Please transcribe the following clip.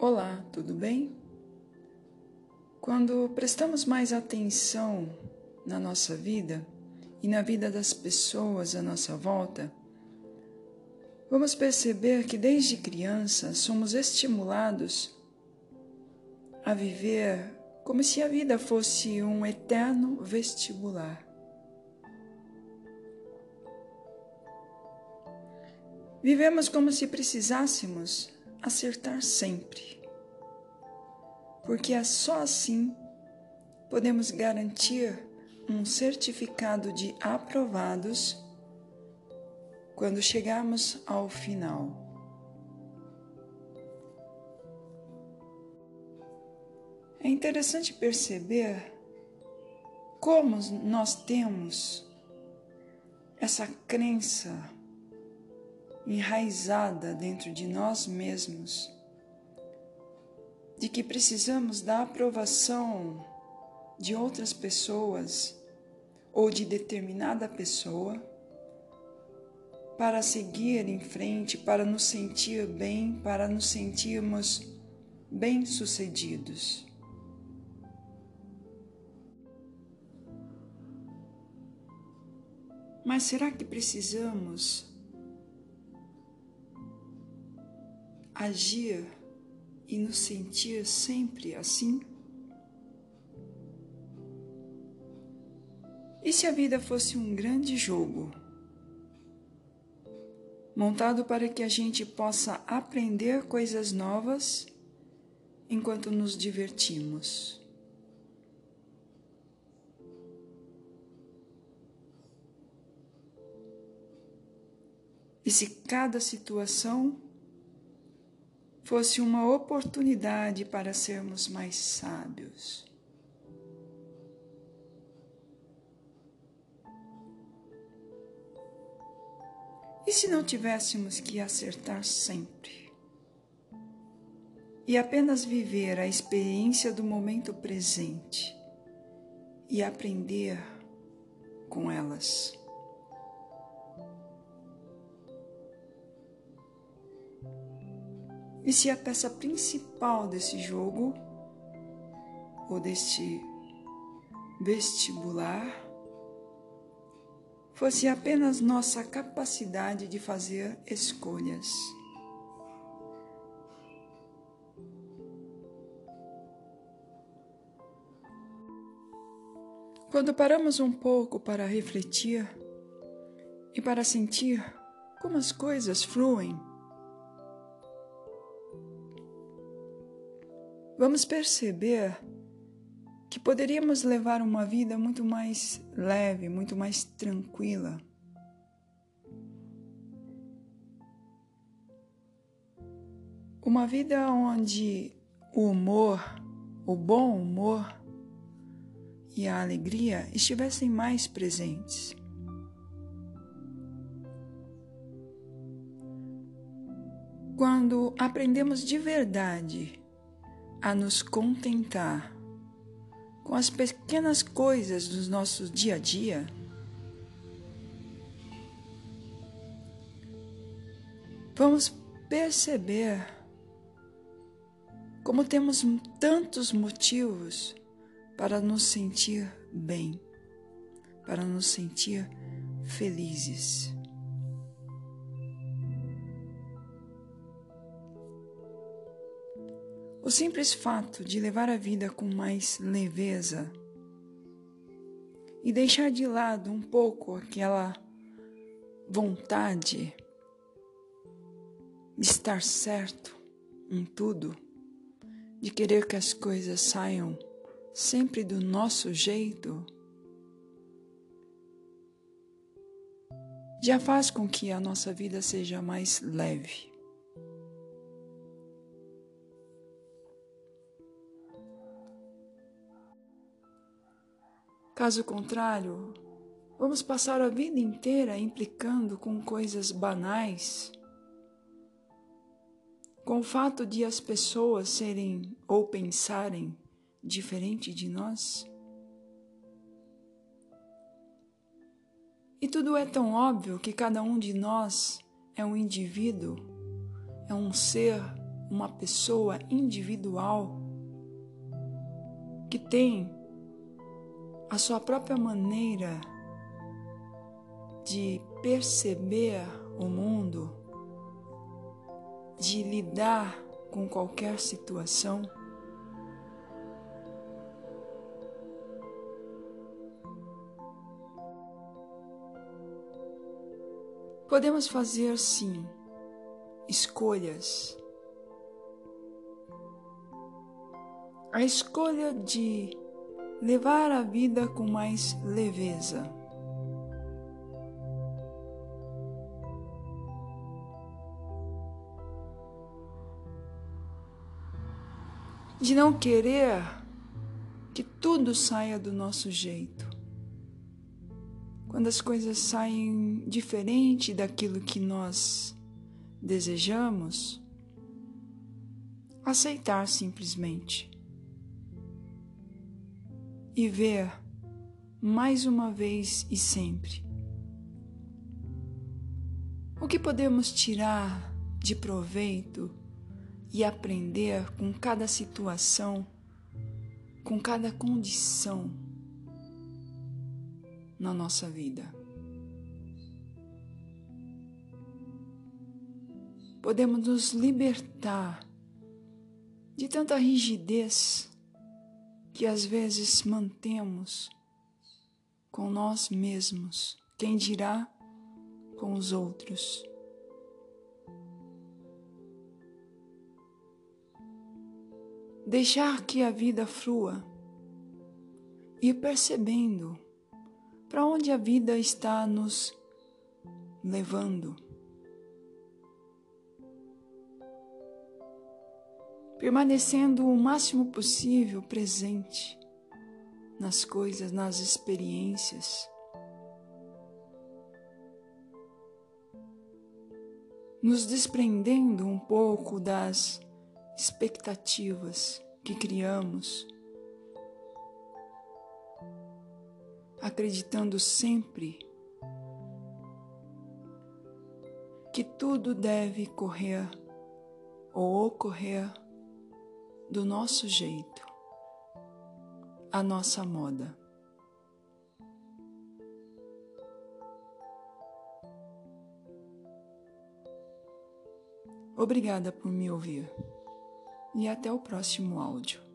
Olá, tudo bem? Quando prestamos mais atenção na nossa vida e na vida das pessoas à nossa volta, vamos perceber que desde criança somos estimulados a viver como se a vida fosse um eterno vestibular. Vivemos como se precisássemos acertar sempre, porque é só assim podemos garantir um certificado de aprovados quando chegarmos ao final. É interessante perceber como nós temos essa crença enraizada dentro de nós mesmos, de que precisamos da aprovação de outras pessoas ou de determinada pessoa para seguir em frente, para nos sentir bem, para nos sentirmos bem-sucedidos. Mas será que precisamos agir e nos sentir sempre assim? E se a vida fosse um grande jogo, montado para que a gente possa aprender coisas novas enquanto nos divertimos? E se cada situação fosse uma oportunidade para sermos mais sábios. E se não tivéssemos que acertar sempre? E apenas viver a experiência do momento presente e aprender com elas? E se a peça principal desse jogo, ou deste vestibular, fosse apenas nossa capacidade de fazer escolhas. Quando paramos um pouco para refletir e para sentir como as coisas fluem, vamos perceber que poderíamos levar uma vida muito mais leve, muito mais tranquila. Uma vida onde o humor, o bom humor e a alegria estivessem mais presentes. Quando aprendemos de verdade a nos contentar com as pequenas coisas do nosso dia a dia, vamos perceber como temos tantos motivos para nos sentir bem, para nos sentir felizes. O simples fato de levar a vida com mais leveza e deixar de lado um pouco aquela vontade de estar certo em tudo, de querer que as coisas saiam sempre do nosso jeito, já faz com que a nossa vida seja mais leve. Caso contrário, vamos passar a vida inteira implicando com coisas banais, com o fato de as pessoas serem ou pensarem diferente de nós. E tudo é tão óbvio que cada um de nós é um indivíduo, é um ser uma pessoa individual que tem a sua própria maneira de perceber o mundo, de lidar com qualquer situação. Podemos fazer sim escolhas. A escolha de levar a vida com mais leveza. De não querer que tudo saia do nosso jeito. Quando as coisas saem diferente daquilo que nós desejamos, aceitar simplesmente e ver mais uma vez e sempre o que podemos tirar de proveito e aprender com cada situação, com cada condição na nossa vida. Podemos nos libertar de tanta rigidez que às vezes mantemos com nós mesmos, quem dirá com os outros. Deixar que a vida flua, ir percebendo para onde a vida está nos levando. Permanecendo o máximo possível presente nas coisas, nas experiências. Nos desprendendo um pouco das expectativas que criamos, acreditando sempre que tudo deve correr ou ocorrer do nosso jeito, a nossa moda. Obrigada por me ouvir e até o próximo áudio.